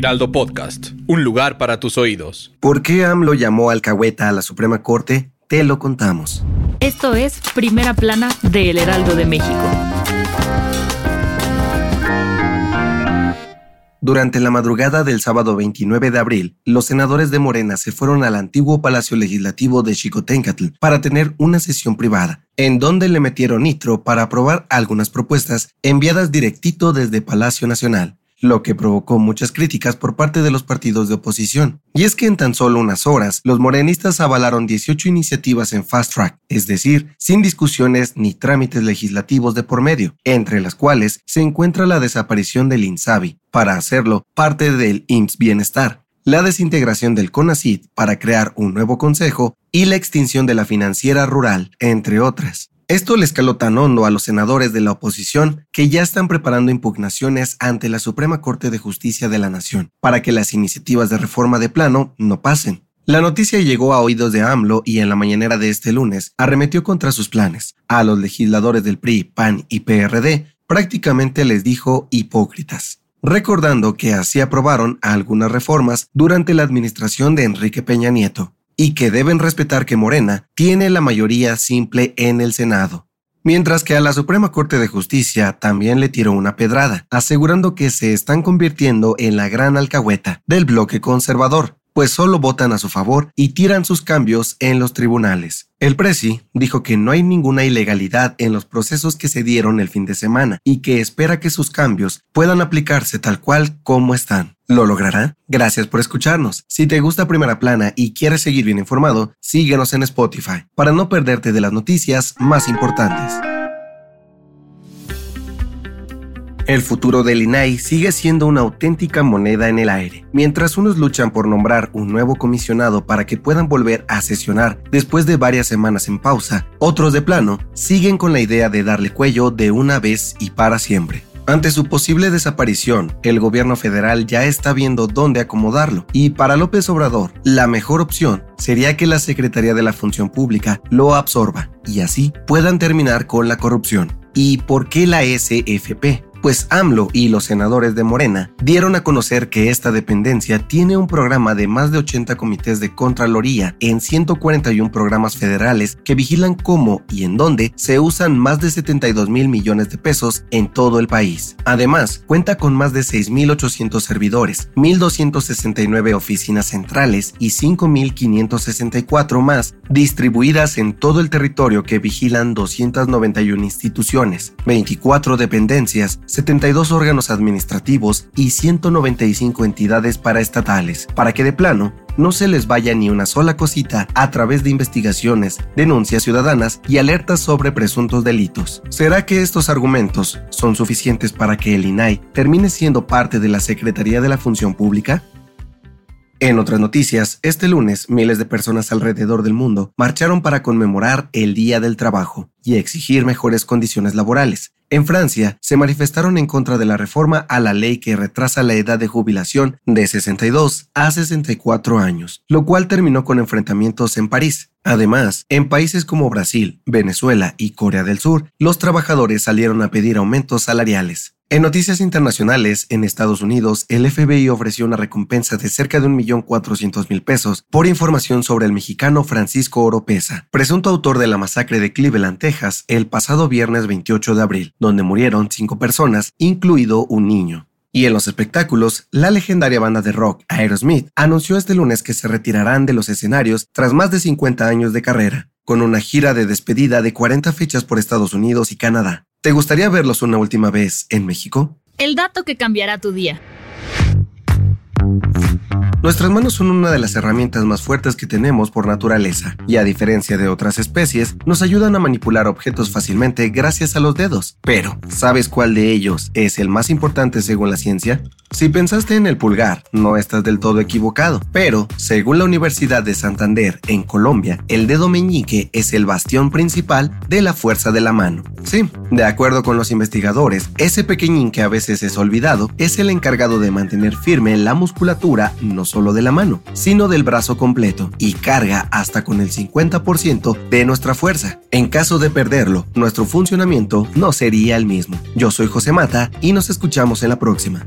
Heraldo Podcast, un lugar para tus oídos. ¿Por qué AMLO llamó alcahueta a la Suprema Corte? Te lo contamos. Esto es Primera Plana de El Heraldo de México. Durante la madrugada del sábado 29 de abril, los senadores de Morena se fueron al antiguo Palacio Legislativo de Xicoténcatl para tener una sesión privada, en donde le metieron nitro para aprobar algunas propuestas enviadas directito desde Palacio Nacional lo que provocó muchas críticas por parte de los partidos de oposición. Y es que en tan solo unas horas, los morenistas avalaron 18 iniciativas en fast track, es decir, sin discusiones ni trámites legislativos de por medio, entre las cuales se encuentra la desaparición del INSABI, para hacerlo parte del IMSS Bienestar, la desintegración del CONACID para crear un nuevo consejo y la extinción de la financiera rural, entre otras. Esto le escaló tan hondo a los senadores de la oposición que ya están preparando impugnaciones ante la Suprema Corte de Justicia de la Nación para que las iniciativas de reforma de plano no pasen. La noticia llegó a oídos de AMLO y en la mañanera de este lunes arremetió contra sus planes. A los legisladores del PRI, PAN y PRD prácticamente les dijo hipócritas recordando que así aprobaron algunas reformas durante la administración de Enrique Peña Nieto, y que deben respetar que Morena tiene la mayoría simple en el Senado. Mientras que a la Suprema Corte de Justicia también le tiró una pedrada, asegurando que se están convirtiendo en la gran alcahueta del bloque conservador, pues solo votan a su favor y tiran sus cambios en los tribunales. El Presi dijo que no hay ninguna ilegalidad en los procesos que se dieron el fin de semana y que espera que sus cambios puedan aplicarse tal cual como están. ¿Lo logrará? Gracias por escucharnos. Si te gusta Primera Plana y quieres seguir bien informado, síguenos en Spotify para no perderte de las noticias más importantes. El futuro del INAI sigue siendo una auténtica moneda en el aire. Mientras unos luchan por nombrar un nuevo comisionado para que puedan volver a sesionar después de varias semanas en pausa, otros de plano siguen con la idea de darle cuello de una vez y para siempre. Ante su posible desaparición, el gobierno federal ya está viendo dónde acomodarlo y para López Obrador, la mejor opción sería que la Secretaría de la Función Pública lo absorba y así puedan terminar con la corrupción. ¿Y por qué la SFP? Pues AMLO y los senadores de Morena dieron a conocer que esta dependencia tiene un programa de más de 80 comités de Contraloría en 141 programas federales que vigilan cómo y en dónde se usan más de 72 mil millones de pesos en todo el país. Además, cuenta con más de 6.800 servidores, 1.269 oficinas centrales y 5.564 más distribuidas en todo el territorio que vigilan 291 instituciones, 24 dependencias, 72 órganos administrativos y 195 entidades paraestatales, para que de plano no se les vaya ni una sola cosita a través de investigaciones, denuncias ciudadanas y alertas sobre presuntos delitos. ¿Será que estos argumentos son suficientes para que el INAI termine siendo parte de la Secretaría de la Función Pública? En otras noticias, este lunes miles de personas alrededor del mundo marcharon para conmemorar el Día del Trabajo y exigir mejores condiciones laborales. En Francia, se manifestaron en contra de la reforma a la ley que retrasa la edad de jubilación de 62 a 64 años, lo cual terminó con enfrentamientos en París. Además, en países como Brasil, Venezuela y Corea del Sur, los trabajadores salieron a pedir aumentos salariales. En noticias internacionales, en Estados Unidos, el FBI ofreció una recompensa de cerca de 1.400.000 pesos por información sobre el mexicano Francisco Oropesa, presunto autor de la masacre de Cleveland, Texas, el pasado viernes 28 de abril, donde murieron cinco personas, incluido un niño. Y en los espectáculos, la legendaria banda de rock Aerosmith anunció este lunes que se retirarán de los escenarios tras más de 50 años de carrera, con una gira de despedida de 40 fechas por Estados Unidos y Canadá. ¿Te gustaría verlos una última vez en México? El dato que cambiará tu día. Nuestras manos son una de las herramientas más fuertes que tenemos por naturaleza, y a diferencia de otras especies, nos ayudan a manipular objetos fácilmente gracias a los dedos. Pero, ¿sabes cuál de ellos es el más importante según la ciencia? Si pensaste en el pulgar, no estás del todo equivocado, pero, según la Universidad de Santander, en Colombia, el dedo meñique es el bastión principal de la fuerza de la mano. Sí, de acuerdo con los investigadores, ese pequeñín que a veces es olvidado es el encargado de mantener firme la musculatura no solo de la mano, sino del brazo completo y carga hasta con el 50% de nuestra fuerza. En caso de perderlo, nuestro funcionamiento no sería el mismo. Yo soy José Mata y nos escuchamos en la próxima.